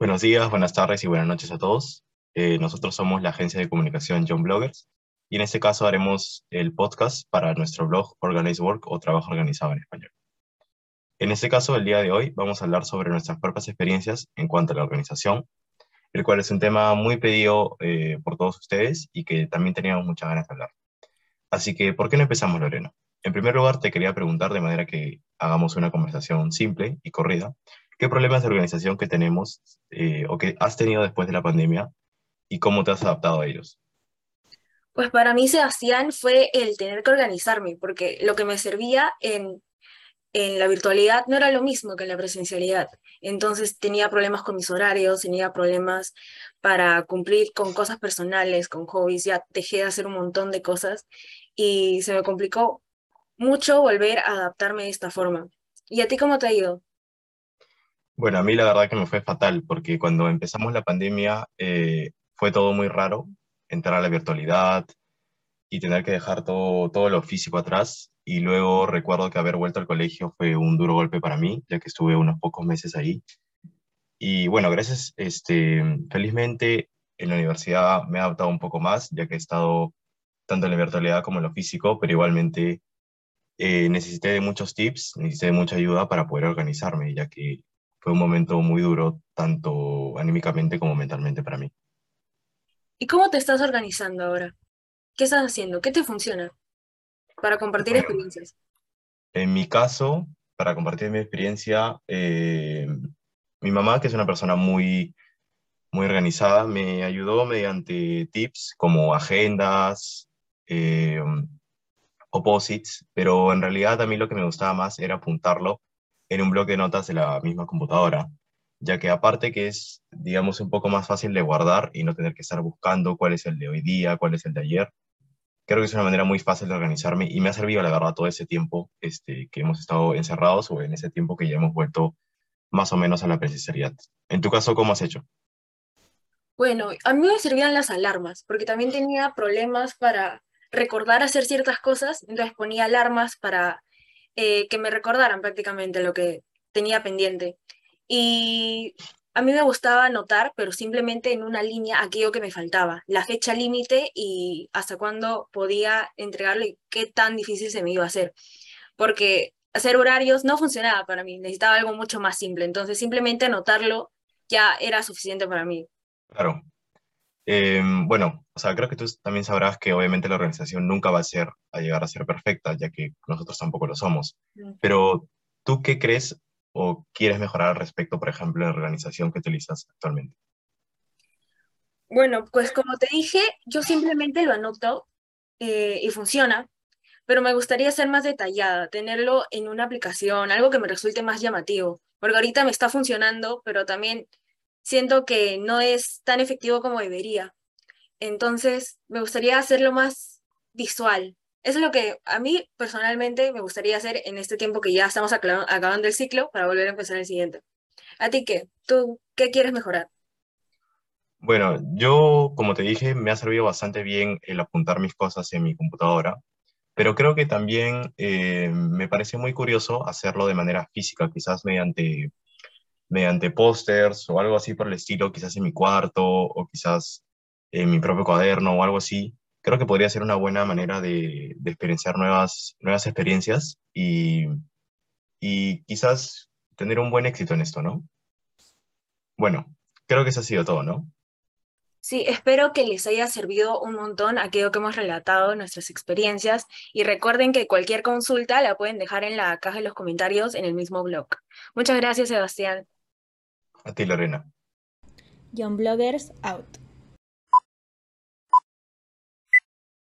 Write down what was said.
Buenos días, buenas tardes y buenas noches a todos. Eh, nosotros somos la agencia de comunicación John Bloggers y en este caso haremos el podcast para nuestro blog Organize Work o Trabajo Organizado en Español. En este caso, el día de hoy vamos a hablar sobre nuestras propias experiencias en cuanto a la organización, el cual es un tema muy pedido eh, por todos ustedes y que también teníamos muchas ganas de hablar. Así que, ¿por qué no empezamos, Lorena? En primer lugar, te quería preguntar de manera que hagamos una conversación simple y corrida. ¿Qué problemas de organización que tenemos eh, o que has tenido después de la pandemia y cómo te has adaptado a ellos? Pues para mí, Sebastián, fue el tener que organizarme, porque lo que me servía en, en la virtualidad no era lo mismo que en la presencialidad. Entonces tenía problemas con mis horarios, tenía problemas para cumplir con cosas personales, con hobbies, ya dejé de hacer un montón de cosas y se me complicó mucho volver a adaptarme de esta forma. ¿Y a ti cómo te ha ido? Bueno, a mí la verdad que me fue fatal, porque cuando empezamos la pandemia eh, fue todo muy raro, entrar a la virtualidad y tener que dejar todo, todo lo físico atrás. Y luego recuerdo que haber vuelto al colegio fue un duro golpe para mí, ya que estuve unos pocos meses ahí. Y bueno, gracias, este, felizmente en la universidad me he adaptado un poco más, ya que he estado tanto en la virtualidad como en lo físico, pero igualmente eh, necesité de muchos tips, necesité de mucha ayuda para poder organizarme, ya que fue un momento muy duro, tanto anímicamente como mentalmente para mí. ¿Y cómo te estás organizando ahora? ¿Qué estás haciendo? ¿Qué te funciona para compartir experiencias? En mi caso, para compartir mi experiencia, eh, mi mamá, que es una persona muy, muy organizada, me ayudó mediante tips como agendas, eh, opposites, pero en realidad a mí lo que me gustaba más era apuntarlo en un bloque de notas de la misma computadora, ya que aparte que es, digamos, un poco más fácil de guardar y no tener que estar buscando cuál es el de hoy día, cuál es el de ayer, creo que es una manera muy fácil de organizarme y me ha servido, la verdad, todo ese tiempo este, que hemos estado encerrados o en ese tiempo que ya hemos vuelto más o menos a la presencialidad. En tu caso, ¿cómo has hecho? Bueno, a mí me servían las alarmas, porque también tenía problemas para recordar hacer ciertas cosas, entonces ponía alarmas para eh, que me recordaran prácticamente lo que tenía pendiente. Y a mí me gustaba anotar, pero simplemente en una línea aquello que me faltaba, la fecha límite y hasta cuándo podía entregarlo y qué tan difícil se me iba a hacer. Porque hacer horarios no funcionaba para mí, necesitaba algo mucho más simple. Entonces simplemente anotarlo ya era suficiente para mí. Claro, Em, bueno, o sea, creo que tú también sabrás que obviamente la organización nunca va a ser, a llegar a ser perfecta, ya que nosotros tampoco lo somos. Pero, ¿tú qué crees o quieres mejorar al respecto, por ejemplo, en la organización que utilizas actualmente? Bueno, pues como te dije, yo simplemente lo anoto eh, y funciona, pero me gustaría ser más detallada, tenerlo en una aplicación, algo que me resulte más llamativo, porque ahorita me está funcionando, pero también siento que no es tan efectivo como debería. Entonces, me gustaría hacerlo más visual. Eso es lo que a mí personalmente me gustaría hacer en este tiempo que ya estamos acabando el ciclo para volver a empezar el siguiente. ¿A ti qué? ¿Tú qué quieres mejorar? Bueno, yo, como te dije, me ha servido bastante bien el apuntar mis cosas en mi computadora, pero creo que también eh, me parece muy curioso hacerlo de manera física, quizás mediante mediante pósters o algo así por el estilo, quizás en mi cuarto o quizás en mi propio cuaderno o algo así, creo que podría ser una buena manera de, de experienciar nuevas, nuevas experiencias y, y quizás tener un buen éxito en esto, ¿no? Bueno, creo que eso ha sido todo, ¿no? Sí, espero que les haya servido un montón aquello que hemos relatado, nuestras experiencias, y recuerden que cualquier consulta la pueden dejar en la caja de los comentarios en el mismo blog. Muchas gracias, Sebastián. A ti, Lorena. John Bloggers out.